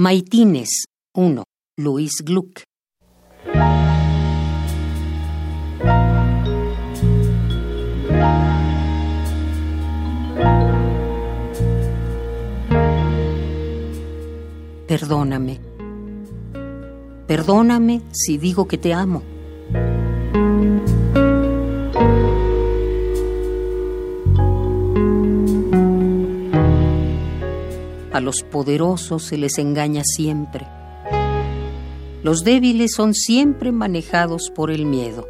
Maitines 1. Luis Gluck. Perdóname. Perdóname si digo que te amo. A los poderosos se les engaña siempre. Los débiles son siempre manejados por el miedo.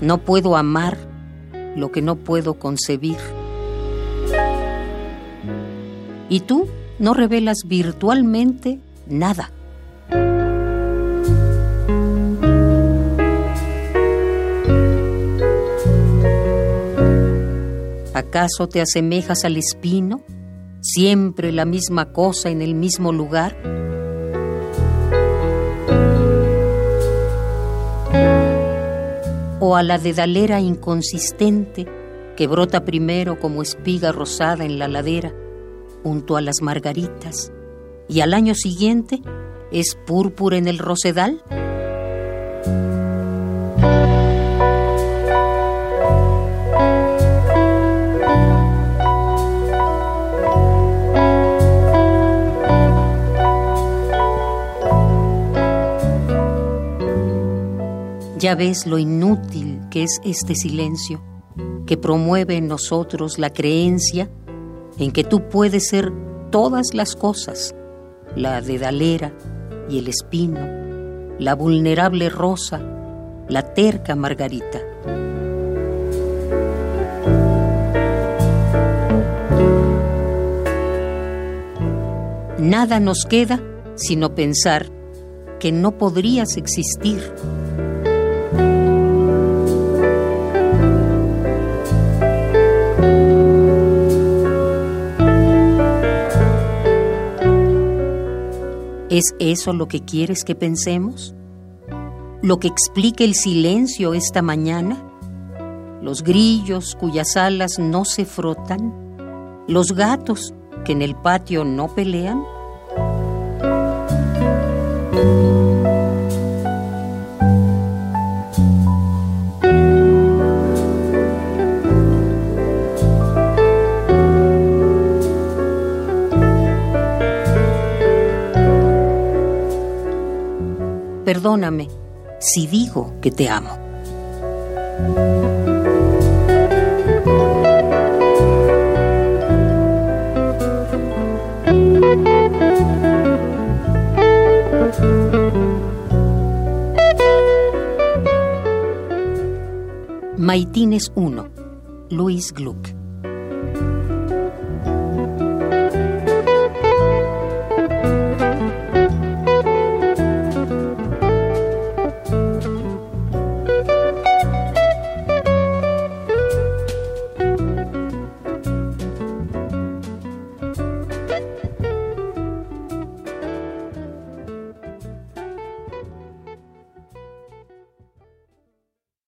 No puedo amar lo que no puedo concebir. Y tú no revelas virtualmente nada. ¿Acaso te asemejas al espino? Siempre la misma cosa en el mismo lugar. O a la dedalera inconsistente que brota primero como espiga rosada en la ladera, junto a las margaritas, y al año siguiente es púrpura en el rosedal. Ya ves lo inútil que es este silencio, que promueve en nosotros la creencia en que tú puedes ser todas las cosas, la dedalera y el espino, la vulnerable rosa, la terca margarita. Nada nos queda sino pensar que no podrías existir ¿Es eso lo que quieres que pensemos? ¿Lo que explica el silencio esta mañana? ¿Los grillos cuyas alas no se frotan? ¿Los gatos que en el patio no pelean? Perdóname si digo que te amo. Maitines 1. Luis Gluck.